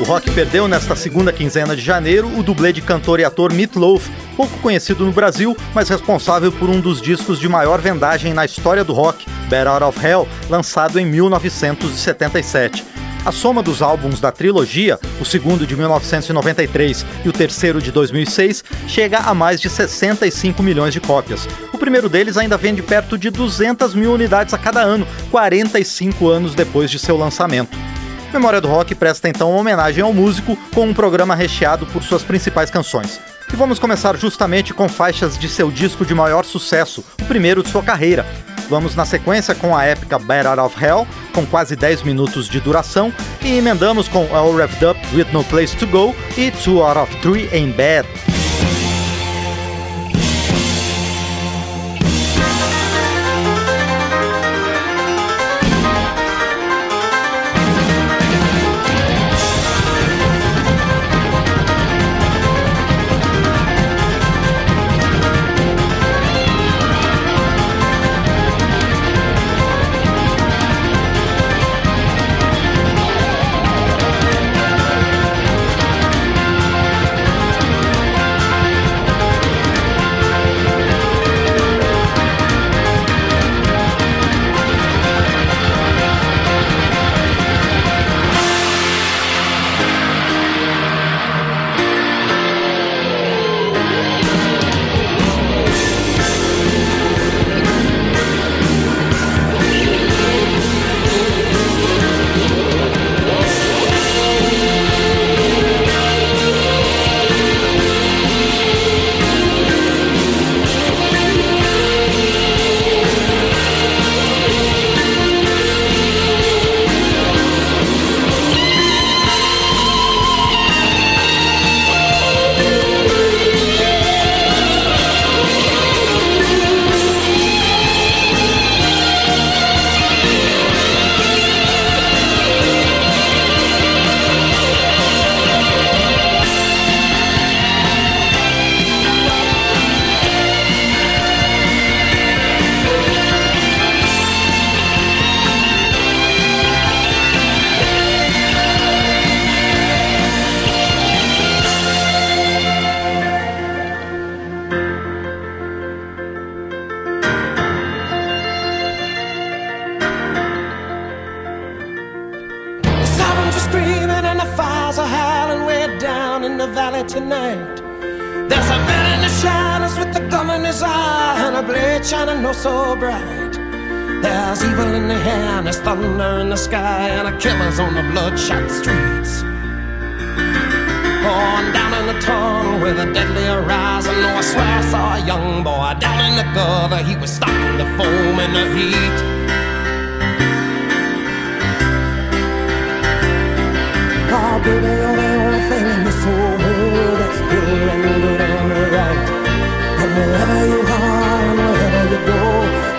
O rock perdeu nesta segunda quinzena de janeiro o dublê de cantor e ator Meat Loaf, pouco conhecido no Brasil, mas responsável por um dos discos de maior vendagem na história do rock, Better of Hell, lançado em 1977. A soma dos álbuns da trilogia, o segundo de 1993 e o terceiro de 2006, chega a mais de 65 milhões de cópias. O primeiro deles ainda vende perto de 200 mil unidades a cada ano, 45 anos depois de seu lançamento. Memória do Rock presta então uma homenagem ao músico com um programa recheado por suas principais canções. E vamos começar justamente com faixas de seu disco de maior sucesso, o primeiro de sua carreira. Vamos na sequência com a épica Bad Out of Hell, com quase 10 minutos de duração, e emendamos com All Revved Up With No Place To Go e Two Out of Three Ain't Bad.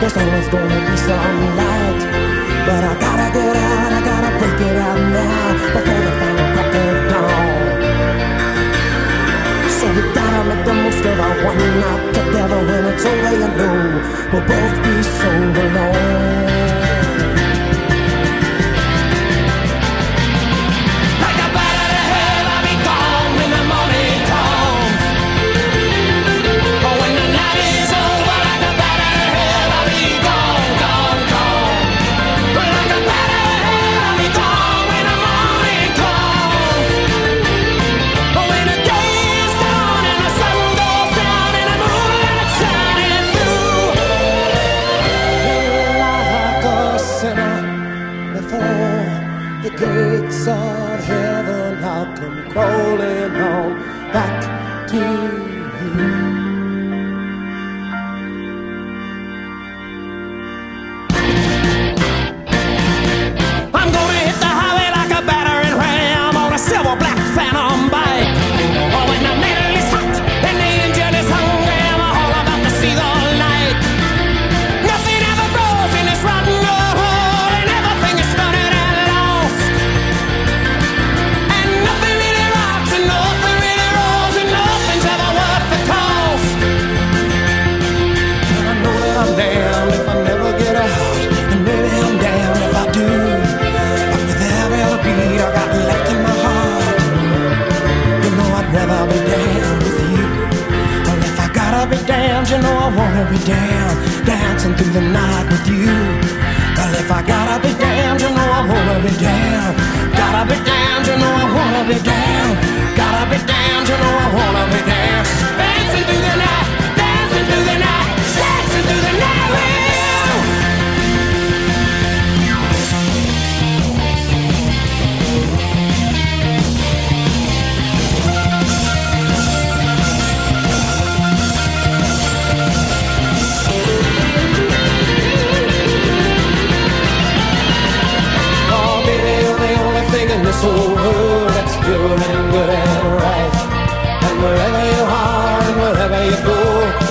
There's I was gonna be some light But I gotta get out, I gotta break it out now Before the final crack of dawn. So we gotta make the most of our one night together When it's over you know we'll both be so alone. Dancing through the night with you. Well, if I gotta be damned, you know I wanna be damned. Gotta be damned, you know I wanna be damned. Gotta be damned, you know I wanna be damned. Dancing through the night,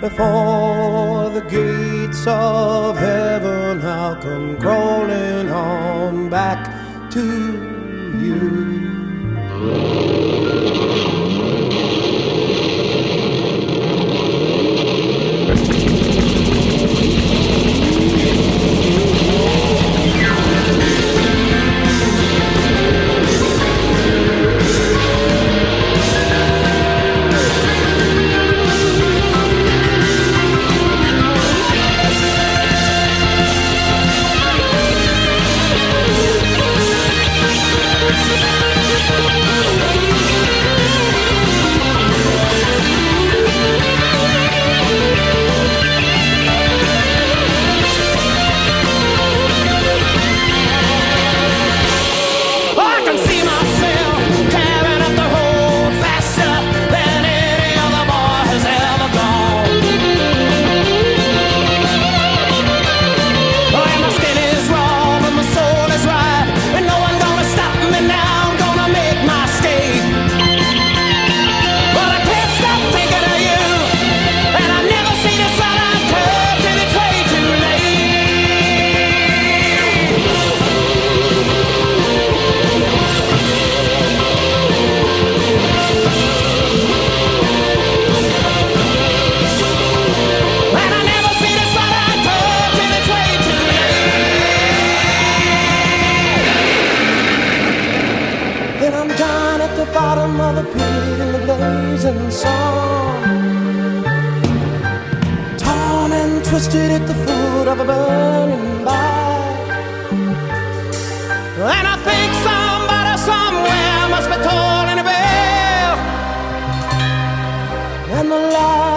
before the gates of heaven. I'll come crawling on back to you.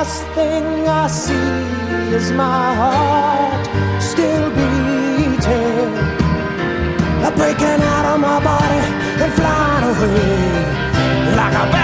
last thing I see is my heart still beating. I'm breaking out of my body and flying away like a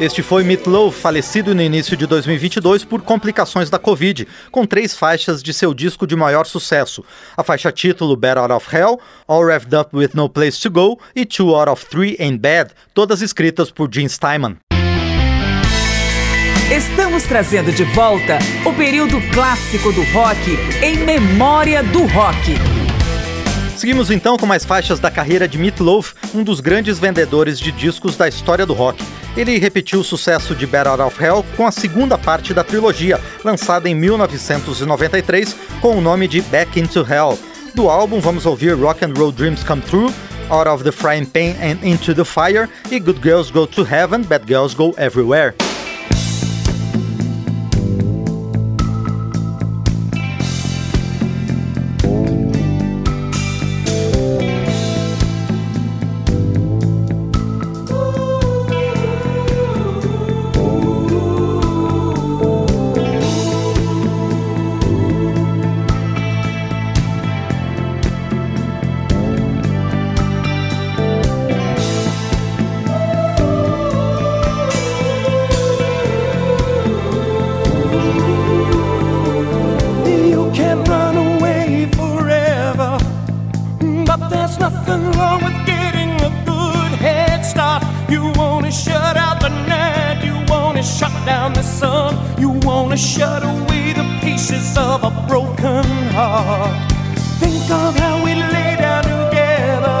Este foi Meatloaf, falecido no início de 2022 por complicações da Covid, com três faixas de seu disco de maior sucesso: a faixa título Bad Out of Hell, All Revved Up with No Place to Go e Two Out of Three in Bad, todas escritas por Gene Steinman. Estamos trazendo de volta o período clássico do rock em memória do rock. Seguimos então com mais faixas da carreira de Meat Loaf, um dos grandes vendedores de discos da história do rock. Ele repetiu o sucesso de Better of Hell com a segunda parte da trilogia, lançada em 1993 com o nome de Back Into Hell. Do álbum vamos ouvir Rock and Roll Dreams Come True, Out of the Frying Pan and Into the Fire e Good Girls Go to Heaven, Bad Girls Go Everywhere. Shut away the pieces of a broken heart. Think of how we lay down together.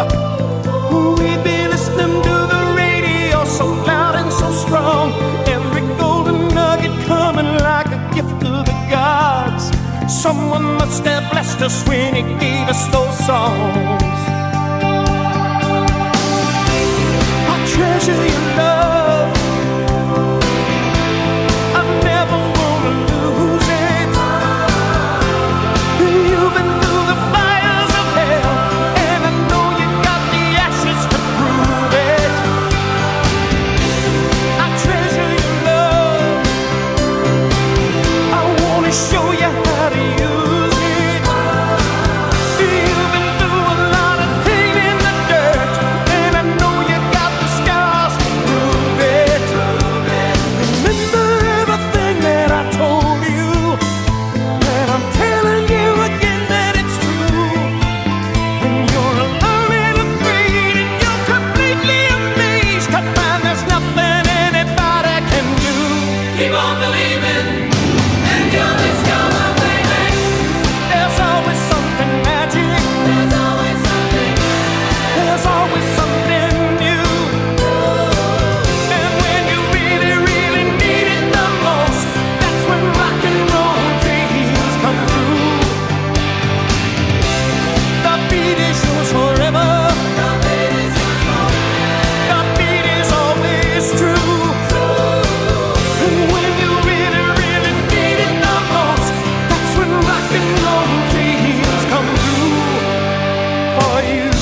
We'd be listening to the radio so loud and so strong. Every golden nugget coming like a gift to the gods. Someone must have blessed us when he gave us those songs. I treasure your love. come through for you.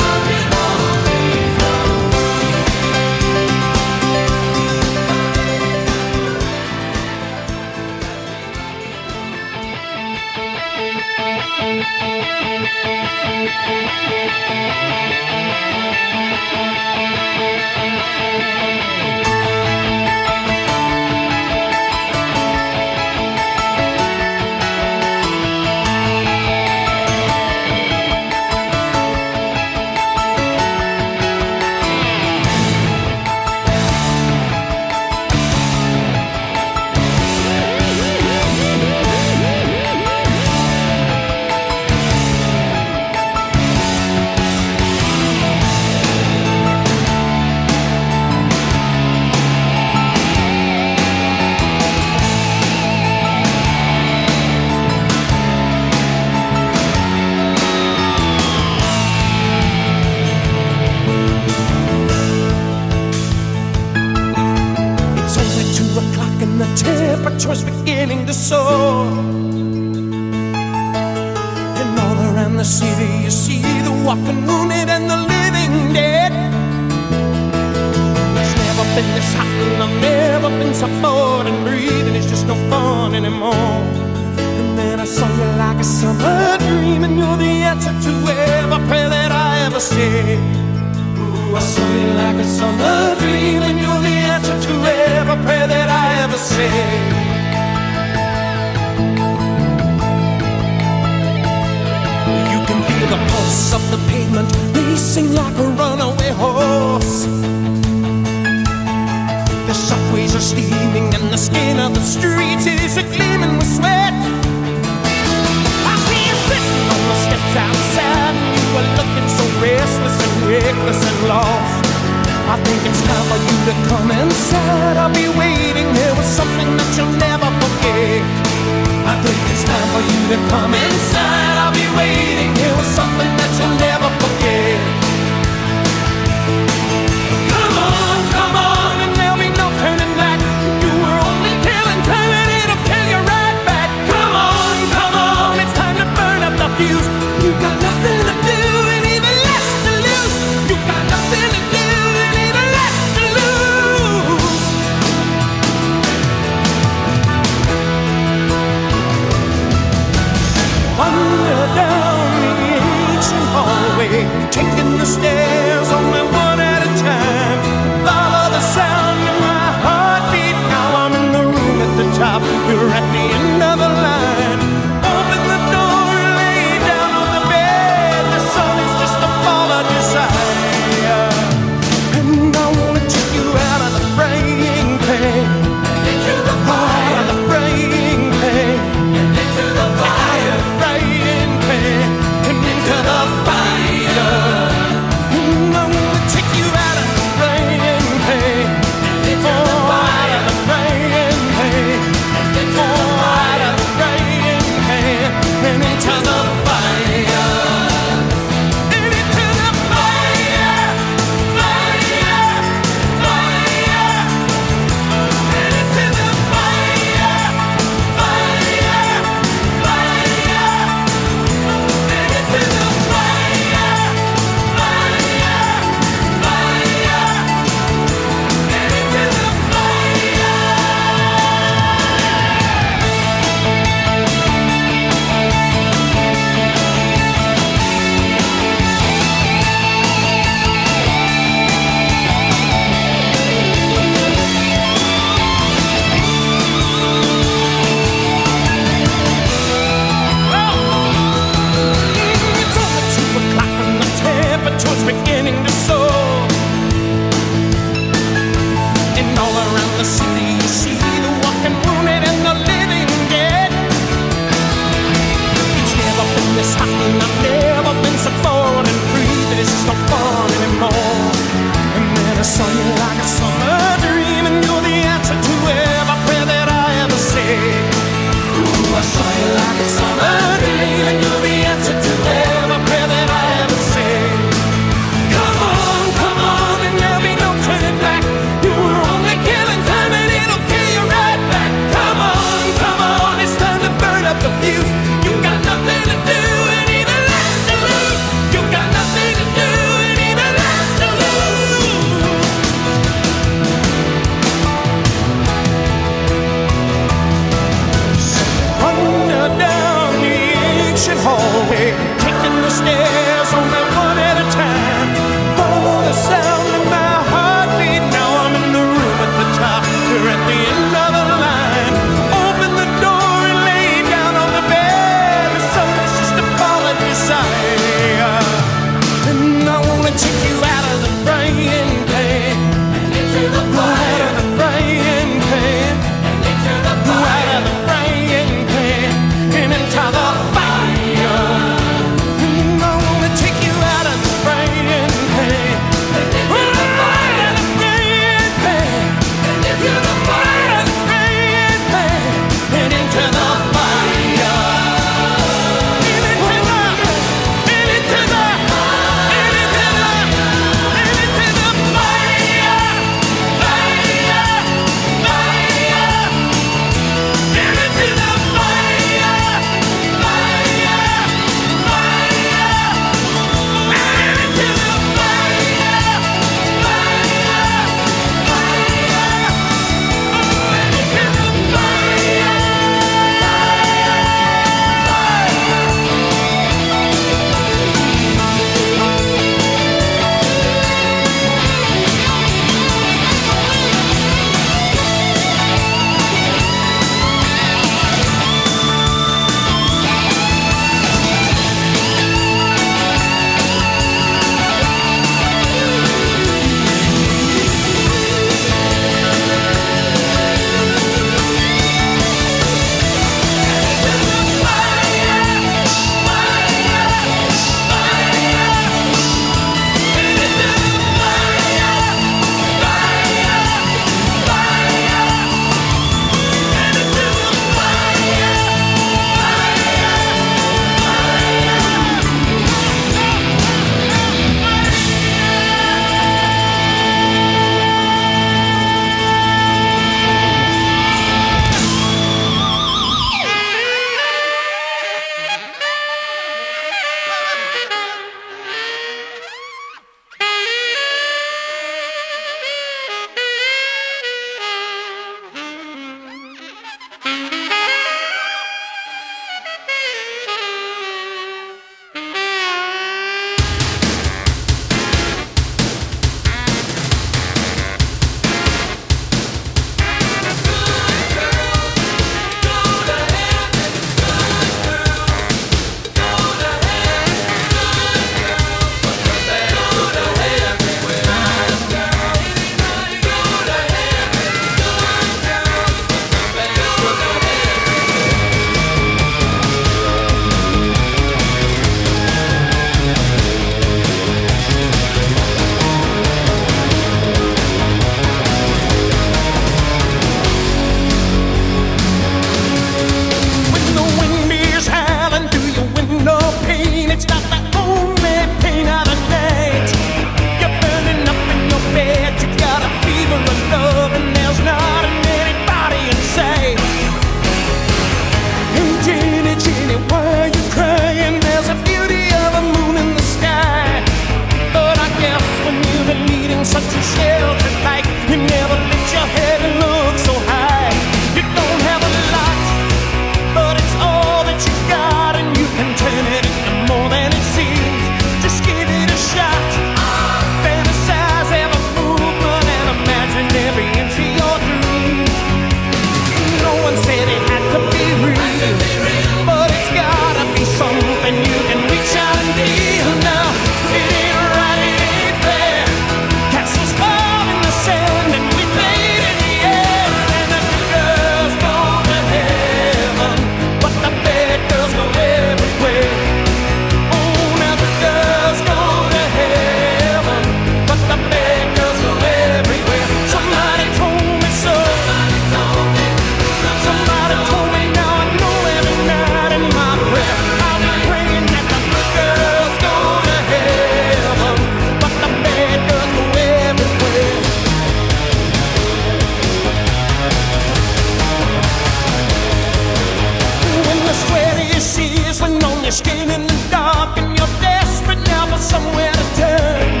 You're standing in the dark and you're desperate now for somewhere to turn.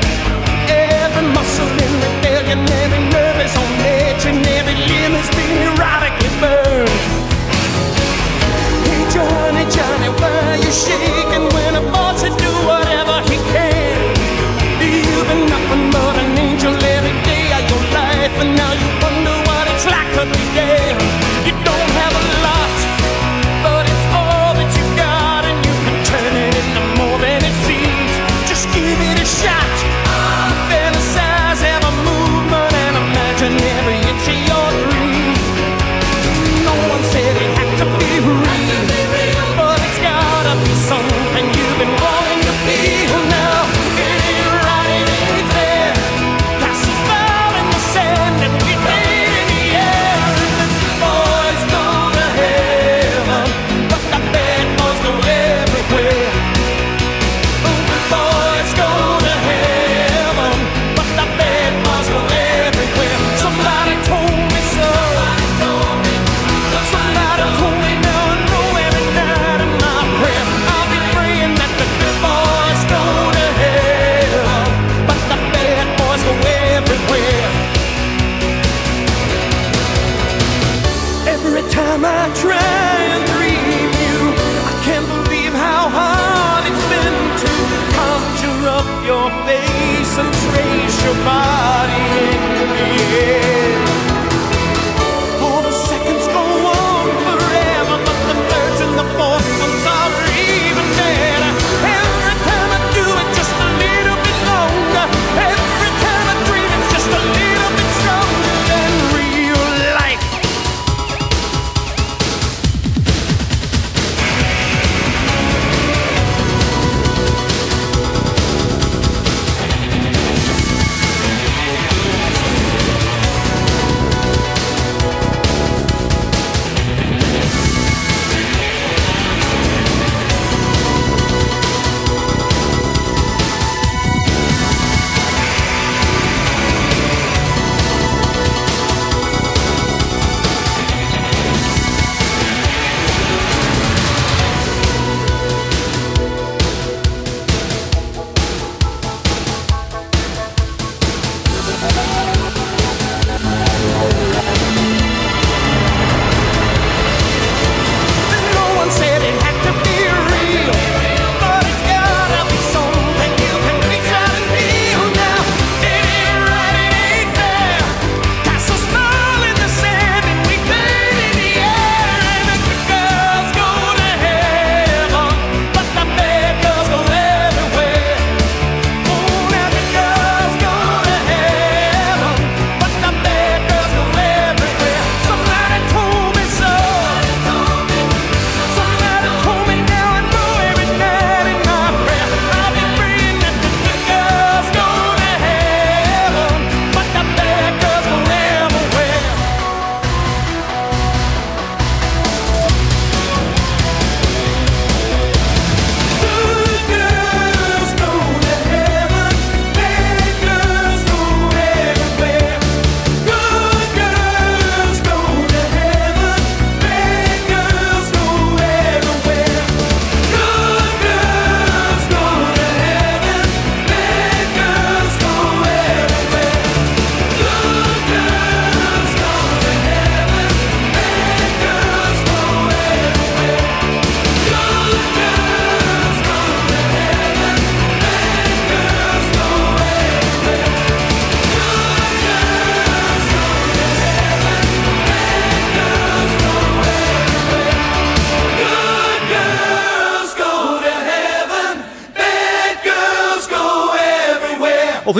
Every muscle in rebellion, every nerve is on edge, and every limb has been erotically burned. Hey, Johnny, Johnny, why you?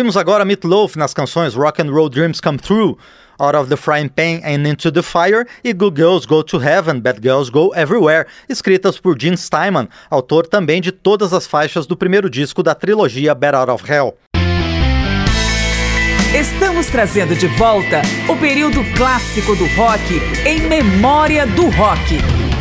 Ouvimos agora Meatloaf nas canções Rock and Roll Dreams Come True, Out of the Frying Pan and Into the Fire e Good Girls Go to Heaven, Bad Girls Go Everywhere, escritas por Gene Steinman, autor também de todas as faixas do primeiro disco da trilogia Bad Out of Hell. Estamos trazendo de volta o período clássico do rock em memória do rock.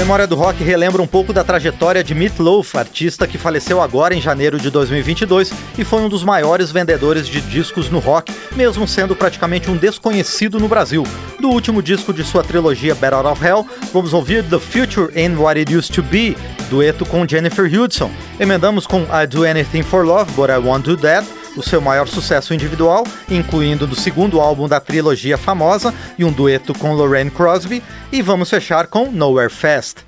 Memória do Rock relembra um pouco da trajetória de Meat Loaf, artista que faleceu agora em janeiro de 2022 e foi um dos maiores vendedores de discos no rock, mesmo sendo praticamente um desconhecido no Brasil. Do último disco de sua trilogia Out of Hell, vamos ouvir The Future and What It Used to Be, dueto com Jennifer Hudson. Emendamos com I Do Anything for Love, But I Won't Do That, o seu maior sucesso individual, incluindo no segundo álbum da trilogia famosa e um dueto com Lorraine Crosby, e vamos fechar com Nowhere Fast.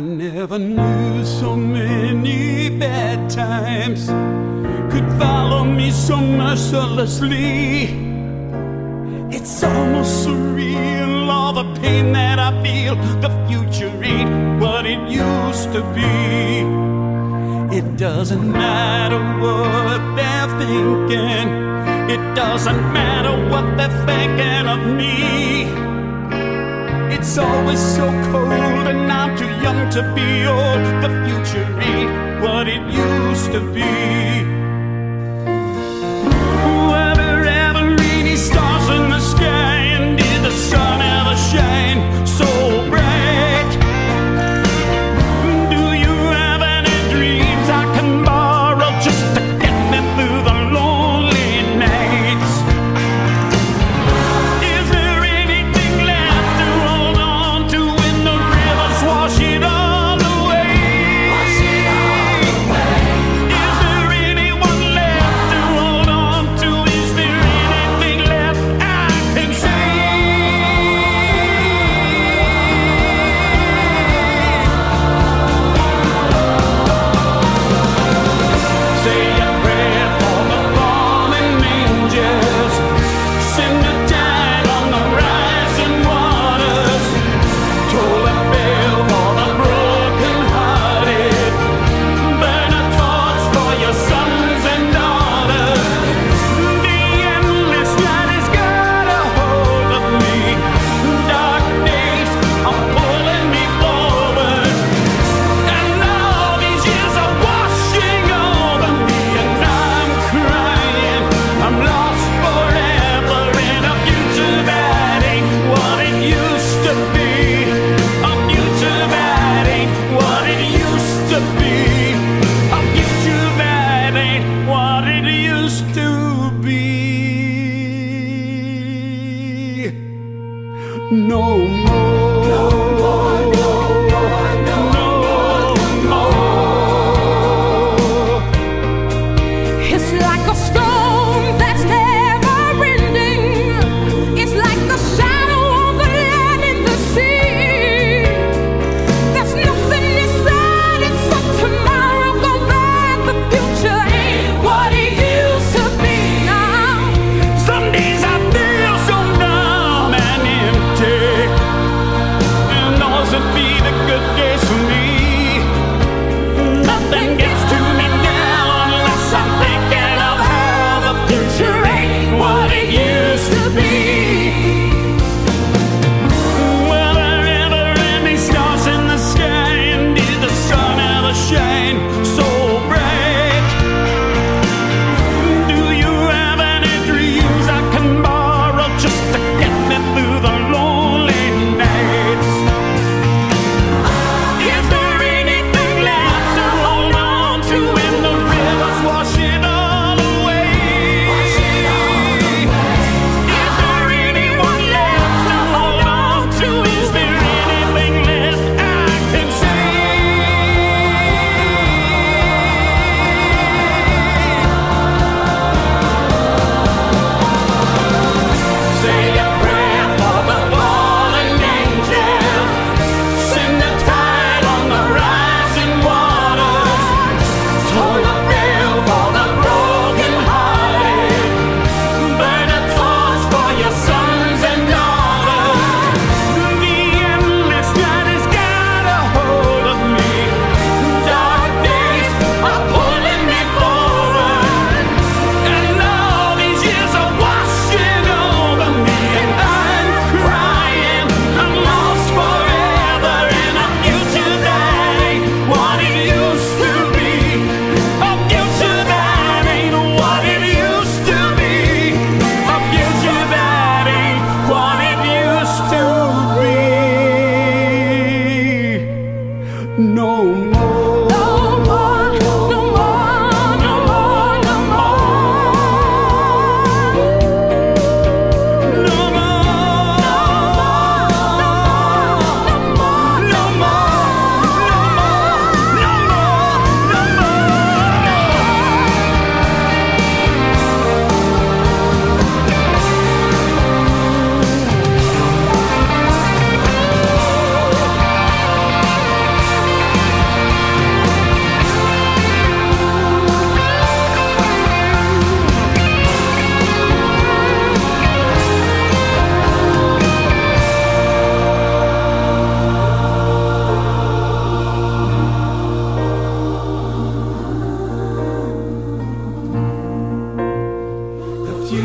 I never knew so many bad times could follow me so mercilessly. It's almost surreal, all the pain that I feel. The future ain't what it used to be. It doesn't matter what they're thinking, it doesn't matter what they're thinking of me. It's always so cold, and I'm too young to be old. The future ain't what it used to be.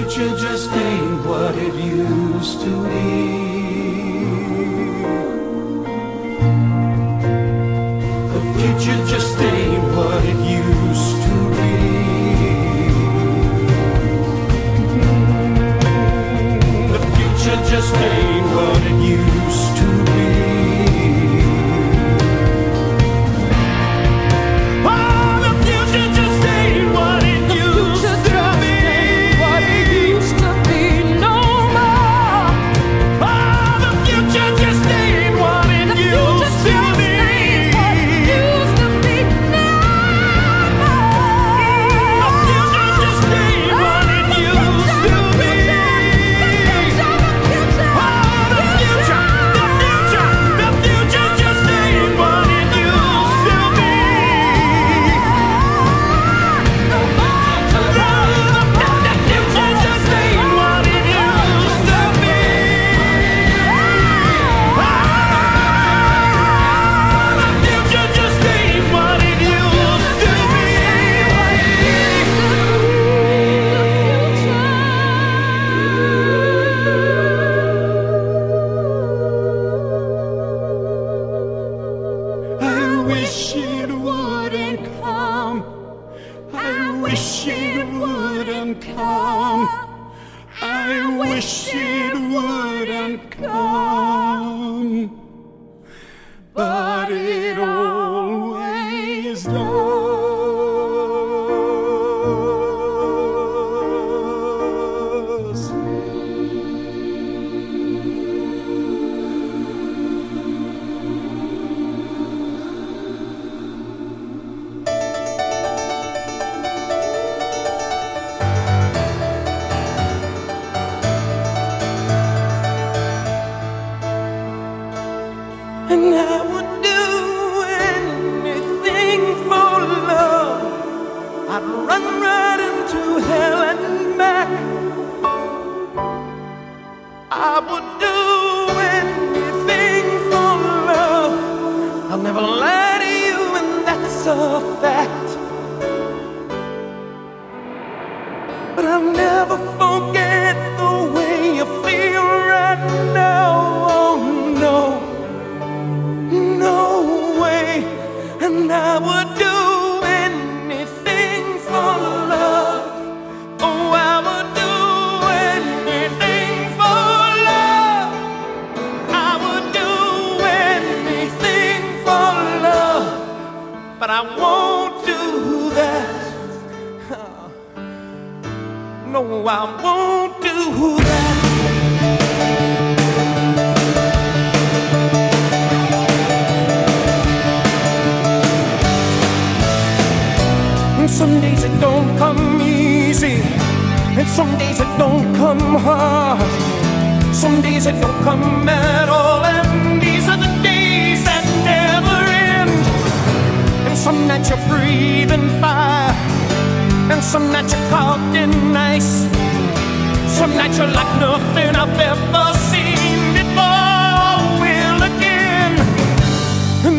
future just ain't what it used to be. The future just ain't what it used to be. The future just ain't.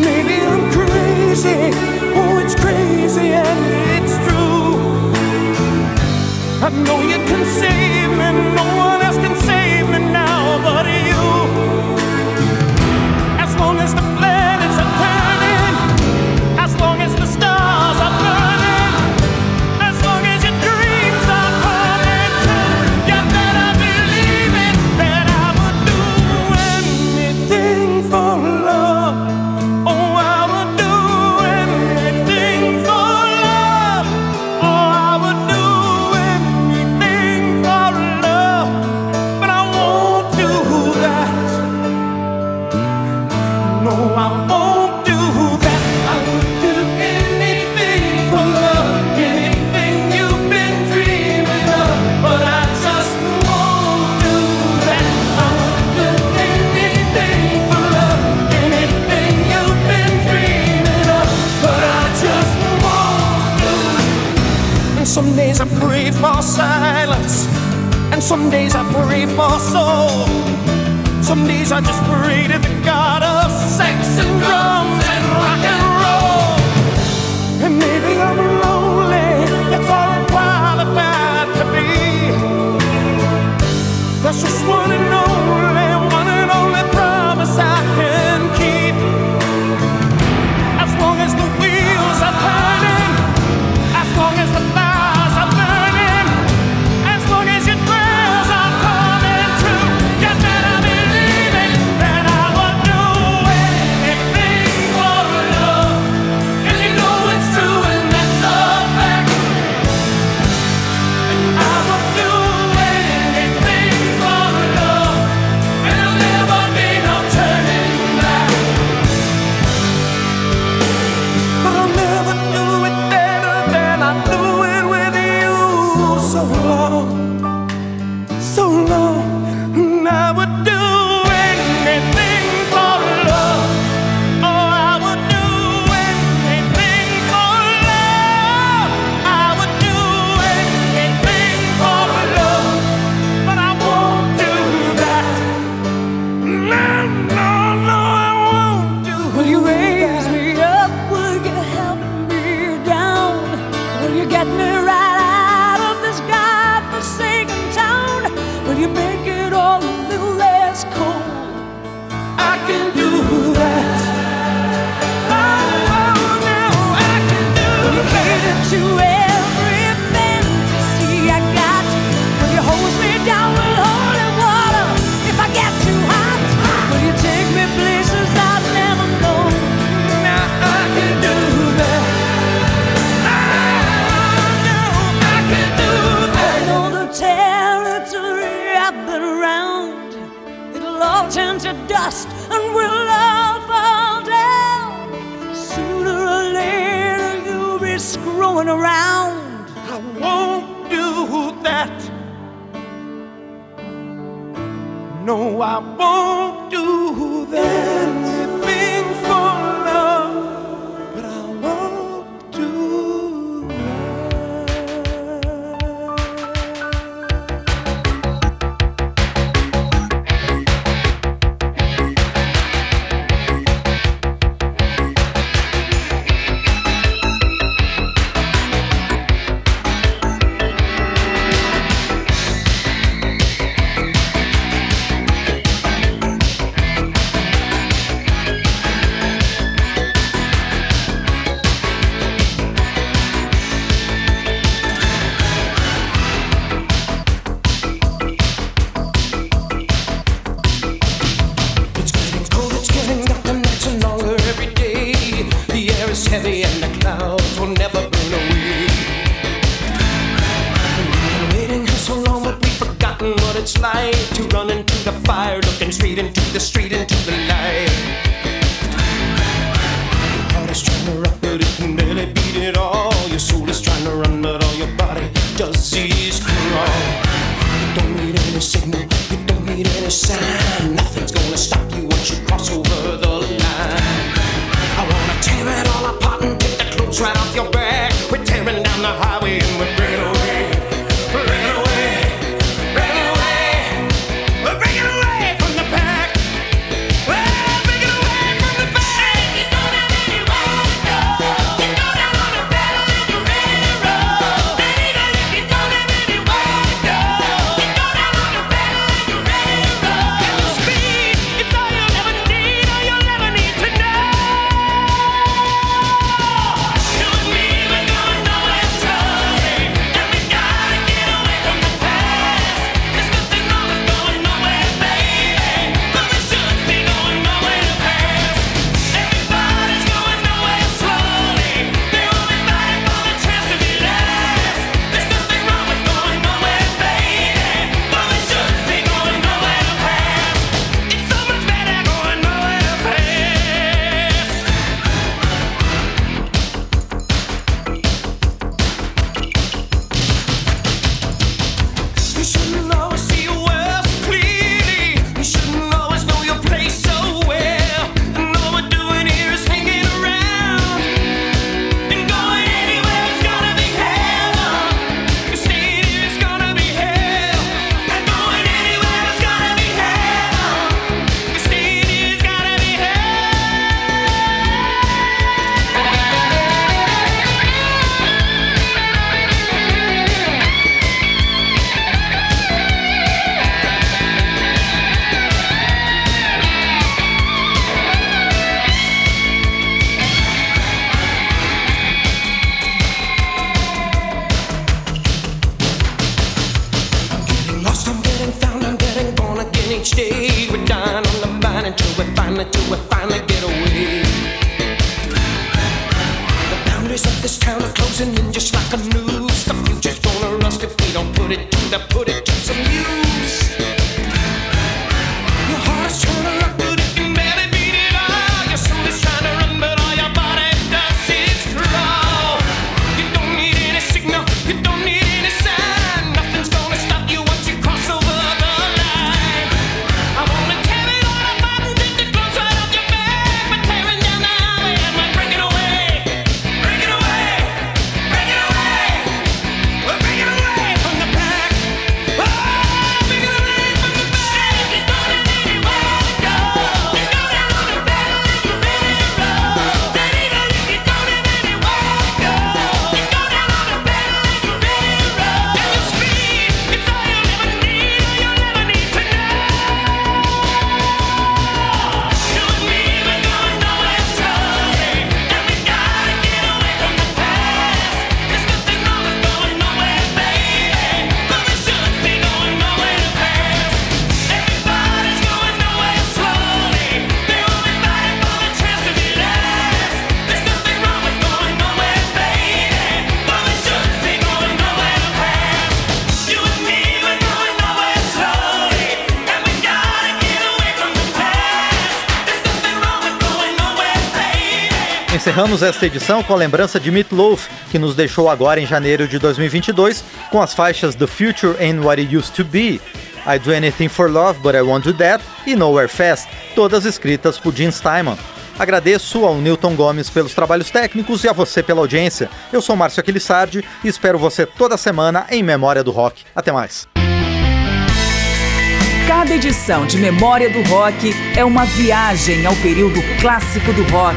Maybe I'm crazy. Oh, it's crazy and it's true. I know you can save me, no one Some days I pray for soul. Some days I just pray to the God. Encerramos esta edição com a lembrança de Meat Loaf, que nos deixou agora em janeiro de 2022, com as faixas The Future and What It Used to Be, I Do Anything for Love But I Won't Do That e Nowhere Fast, todas escritas por Gene Steinman. Agradeço ao Newton Gomes pelos trabalhos técnicos e a você pela audiência. Eu sou Márcio Aquilissardi e espero você toda semana em Memória do Rock. Até mais. Cada edição de Memória do Rock é uma viagem ao período clássico do rock,